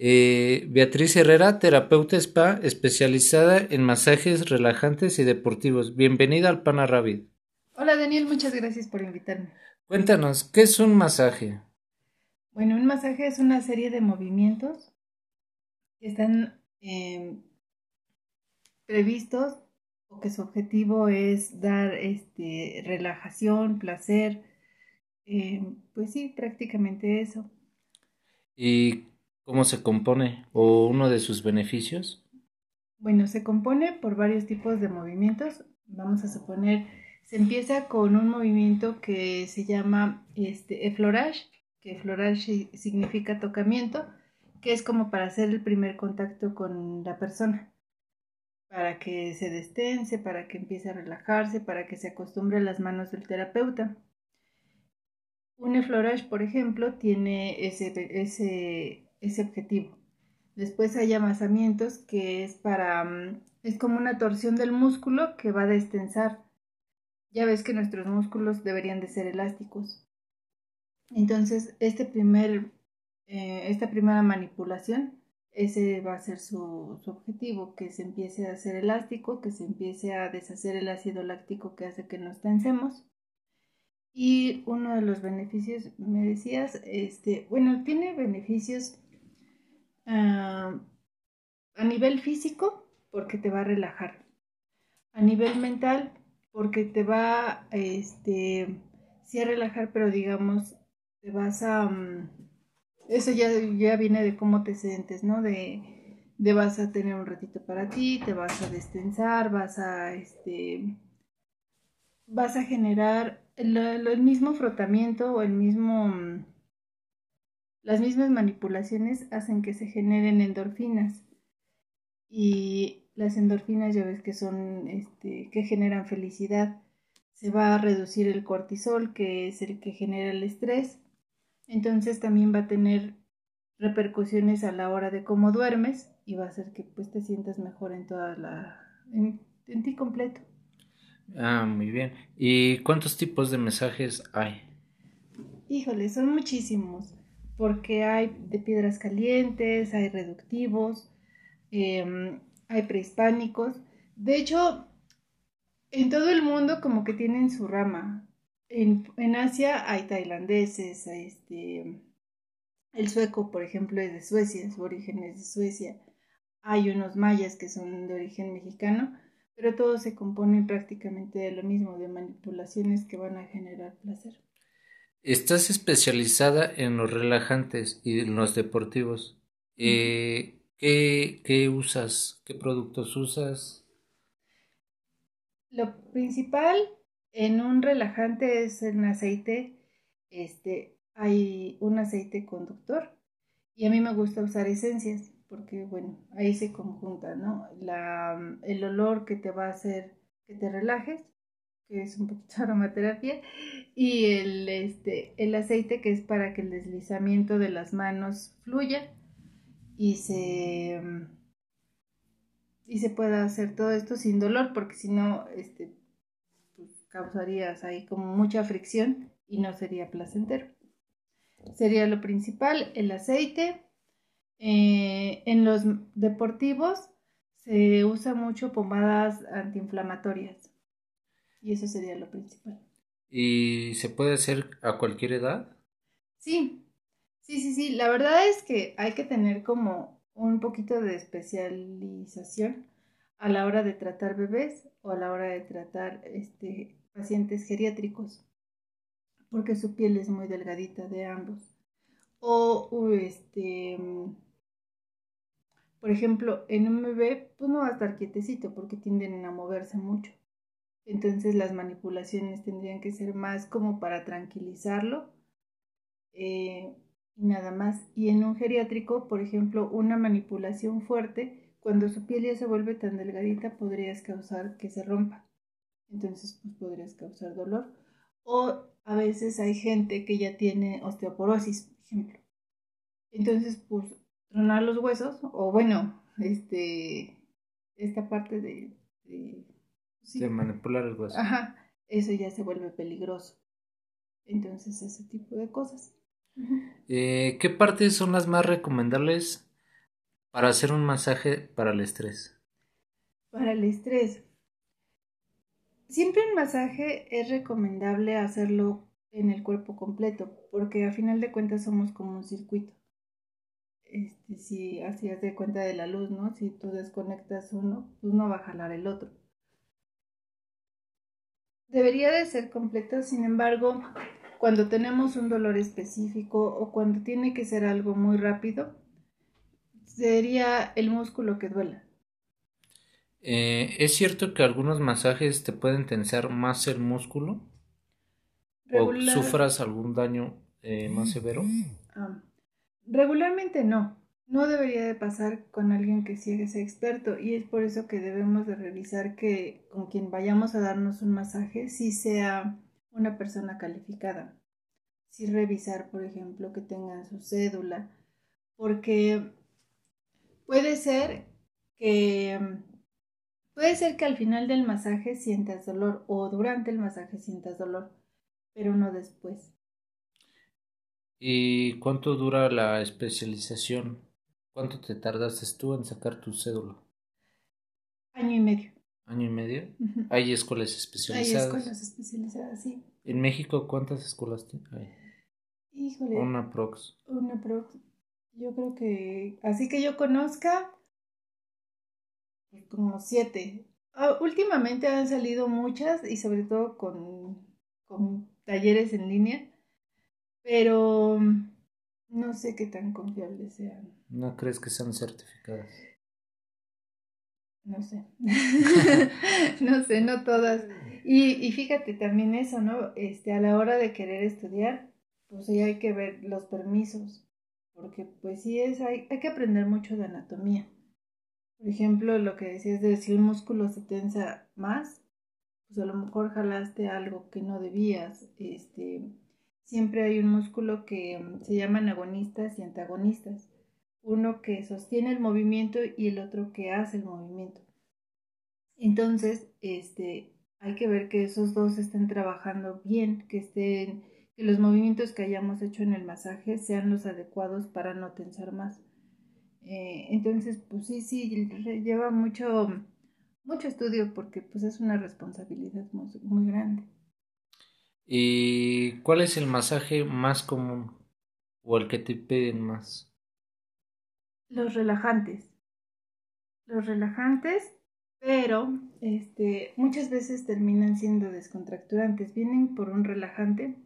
Eh, Beatriz Herrera, terapeuta spa especializada en masajes relajantes y deportivos. Bienvenida al Pana Rabbit. Hola Daniel, muchas gracias por invitarme. Cuéntanos, ¿qué es un masaje? Bueno, un masaje es una serie de movimientos que están em, previstos o que su objetivo es dar este, relajación, placer, em, pues sí, prácticamente eso. ¿Y cómo se compone o uno de sus beneficios? Bueno, se compone por varios tipos de movimientos. Vamos a suponer, se empieza con un movimiento que se llama este, eflorage, que eflorage significa tocamiento, que es como para hacer el primer contacto con la persona, para que se destense, para que empiece a relajarse, para que se acostumbre a las manos del terapeuta. Un eflorage, por ejemplo, tiene ese, ese, ese objetivo. Después hay amasamientos que es para, mm, es como una torsión del músculo que va a destensar. Ya ves que nuestros músculos deberían de ser elásticos. Entonces, este primer eh, esta primera manipulación, ese va a ser su, su, objetivo, que se empiece a hacer elástico, que se empiece a deshacer el ácido láctico que hace que nos tensemos. Y uno de los beneficios, me decías, este, bueno, tiene beneficios uh, a nivel físico, porque te va a relajar. A nivel mental, porque te va, este, sí a relajar, pero digamos, te vas a... Um, eso ya, ya viene de cómo te sientes, ¿no? De, de vas a tener un ratito para ti, te vas a destensar, vas a, este, vas a generar el, el mismo frotamiento o el mismo, las mismas manipulaciones hacen que se generen endorfinas. Y las endorfinas ya ves que son, este, que generan felicidad. Se va a reducir el cortisol, que es el que genera el estrés entonces también va a tener repercusiones a la hora de cómo duermes y va a hacer que pues te sientas mejor en toda la en, ti completo. Ah, muy bien. ¿Y cuántos tipos de mensajes hay? Híjole, son muchísimos, porque hay de piedras calientes, hay reductivos, em, hay prehispánicos. De hecho, en todo el mundo como que tienen su rama. En, Asia hay tailandeses, este, el sueco, por ejemplo, es de Suecia, su origen es de Suecia. Hay unos mayas que son de origen mexicano, pero todos se componen prácticamente de lo mismo, de manipulaciones que van a generar placer. Estás especializada en los relajantes y en los deportivos. Eh, ¿qué, ¿Qué usas? ¿Qué productos usas? Lo principal en un relajante es un aceite, este, hay un aceite conductor y a mí me gusta usar esencias porque, bueno, ahí se conjunta, ¿no? La, el olor que te va a hacer que te relajes, que es un poquito aromaterapia, y el, este, el aceite que es para que el deslizamiento de las manos fluya y se, y se pueda hacer todo esto sin dolor, porque si no, este, causarías ahí como mucha fricción y no sería placentero. Sería lo principal, el aceite. Eh, en los deportivos se usa mucho pomadas antiinflamatorias y eso sería lo principal. ¿Y se puede hacer a cualquier edad? Sí, sí, sí, sí. La verdad es que hay que tener como un poquito de especialización a la hora de tratar bebés o a la hora de tratar este, pacientes geriátricos, porque su piel es muy delgadita de ambos. O este, por ejemplo, en un bebé, pues no va a estar quietecito porque tienden a moverse mucho. Entonces las manipulaciones tendrían que ser más como para tranquilizarlo eh, y nada más. Y en un geriátrico, por ejemplo, una manipulación fuerte, cuando su piel ya se vuelve tan delgadita, podría causar que se rompa entonces pues podrías causar dolor. O a veces hay gente que ya tiene osteoporosis, por ejemplo. Entonces, pues tronar los huesos, o bueno, este, esta parte. De, manipular el hueso. Ajá, eso ya se vuelve peligroso. Entonces, ese tipo de cosas. Eh, ¿Qué partes son las más recomendables Para hacer un masaje para el estrés. Para el estrés. Siempre un masaje es recomendable hacerlo en el cuerpo completo, porque a final de cuentas somos como un circuito. Este, si hacías de cuenta de la luz, ¿no? Si tú desconectas uno, pues no va a jalar el otro. Debería de ser completo, sin embargo, cuando tenemos un dolor específico o cuando tiene que ser algo muy rápido, sería el músculo que duela. Eh, ¿Es cierto que algunos masajes te pueden tensar más el músculo? ¿O sufras algún daño eh, más severo? Ah, regularmente no. No debería de pasar con alguien que sí es experto y es por eso que debemos de revisar que con quien vayamos a darnos un masaje sí sea una persona calificada. Sí revisar, por ejemplo, que tengan su cédula, porque puede ser que puede ser que al final del masaje sientas dolor o durante el masaje sientas dolor, pero no después. ¿Y cuánto dura la especialización? ¿Cuánto te tardaste tú en sacar tu cédula? Año y medio. ¿Año y medio? ¿Hay escuelas especializadas? Hay escuelas especializadas, sí. ¿En México cuántas escuelas hay? Híjole. Una prox. Una prox. Yo creo que, así que yo conozca, pues, como siete. Ah, últimamente han salido muchas y sobre todo con, con talleres en línea, pero no sé qué tan confiables sean. ¿No crees que sean certificadas? No sé. no sé, no todas. Y, y fíjate también eso, ¿no? Este, a la hora de querer estudiar, pues sí hay que ver los permisos. Porque pues sí es, hay, hay que aprender mucho de anatomía. Por ejemplo, lo que decías de si un músculo se tensa más, pues a lo mejor jalaste algo que no debías. Este, siempre hay un músculo que mm, se llaman agonistas y antagonistas. Uno que sostiene el movimiento y el otro que hace el movimiento. Entonces, este, hay que ver que esos dos estén trabajando bien, que estén, que los movimientos que hayamos hecho en el masaje sean los adecuados para no tensar más. Eh, entonces, pues sí, sí, lleva mucho, mucho estudio porque pues es una responsabilidad muy, muy grande. ¿Y cuál es el masaje más común o el que te piden más? Los relajantes. Los relajantes, pero este, muchas veces terminan siendo descontracturantes. Vienen por un relajante,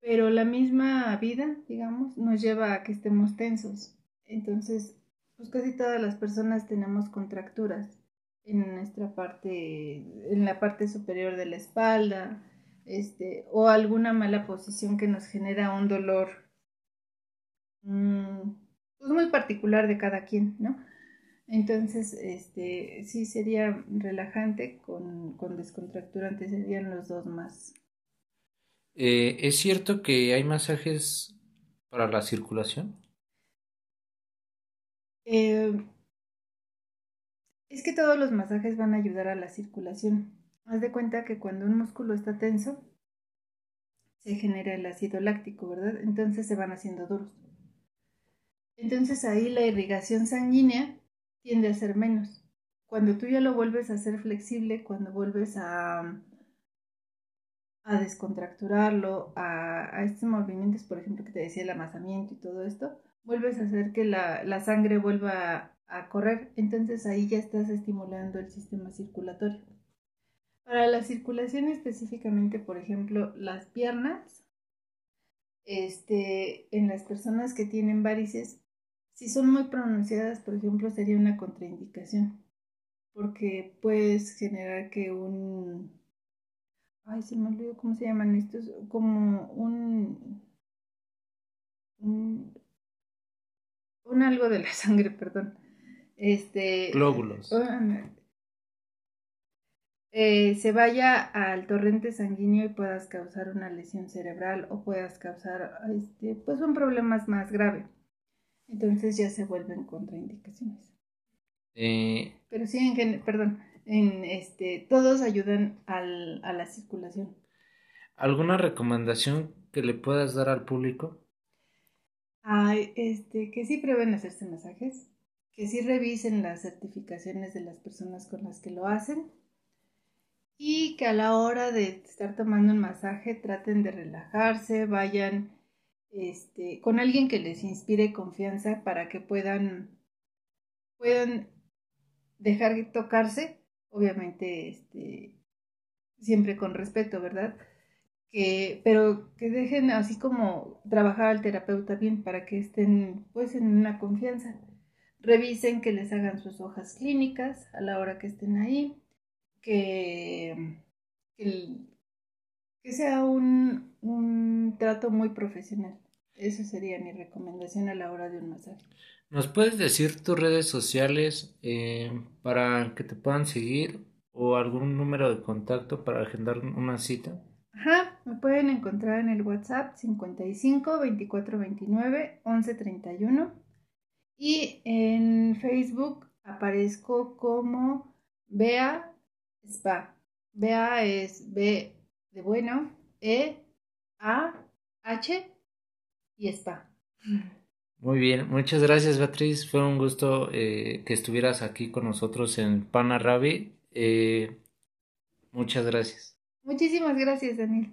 pero la misma vida, digamos, nos lleva a que estemos tensos. Entonces, pues casi todas las personas tenemos contracturas en nuestra parte, en la parte superior de la espalda, este, o alguna mala posición que nos genera un dolor mm, pues muy particular de cada quien, ¿no? Entonces, este, sí sería relajante con, con descontracturante, serían los dos más. Eh, ¿Es cierto que hay masajes para la circulación? Eh, es que todos los masajes van a ayudar a la circulación. Haz de cuenta que cuando un músculo está tenso, se genera el ácido láctico, ¿verdad? Entonces se van haciendo duros. Entonces ahí la irrigación sanguínea tiende a ser menos. Cuando tú ya lo vuelves a hacer flexible, cuando vuelves a, a descontracturarlo, a, estos movimientos, por ejemplo, que te decía el amasamiento y todo esto, vuelves a hacer que la, la sangre vuelva a correr. Entonces ahí ya estás estimulando el sistema circulatorio. Para la circulación específicamente, por ejemplo, las piernas, este, en las personas que tienen varices, si son muy pronunciadas, por ejemplo, sería una contraindicación, porque puedes generar que un... Ay, se me olvidó cómo se llaman estos, como un... un, un algo de la sangre, perdón. Este... Glóbulos. Eh, se vaya al torrente sanguíneo y puedas causar una lesión cerebral o puedas causar este, pues un problema más grave. Entonces ya se vuelven contraindicaciones. Eh, Pero sí, en, perdón, en este, todos ayudan al, a la circulación. ¿Alguna recomendación que le puedas dar al público? Ay, este, que sí prueben hacerse masajes, que sí revisen las certificaciones de las personas con las que lo hacen y que a la hora de estar tomando un masaje traten de relajarse, vayan este, con alguien que les inspire confianza para que puedan, puedan dejar de tocarse, obviamente este, siempre con respeto, ¿verdad? Que, pero que dejen así como trabajar al terapeuta bien para que estén pues en una confianza. Revisen que les hagan sus hojas clínicas a la hora que estén ahí, que, que, sea un, un trato muy profesional. Esa sería mi recomendación a la hora de un masaje. ¿Nos puedes decir tus redes sociales eh, para que te puedan seguir o algún número de contacto para agendar una cita? Ajá, me pueden encontrar en el WhatsApp 55 24 29 11 31 y en Facebook aparezco como Bea Spa. Bea es B de bueno, E A H y Spa. Muy bien, muchas gracias Beatriz, fue un gusto eh, que estuvieras aquí con nosotros en Pana Rabi. Eh, muchas gracias. Muchísimas gracias, Daniel.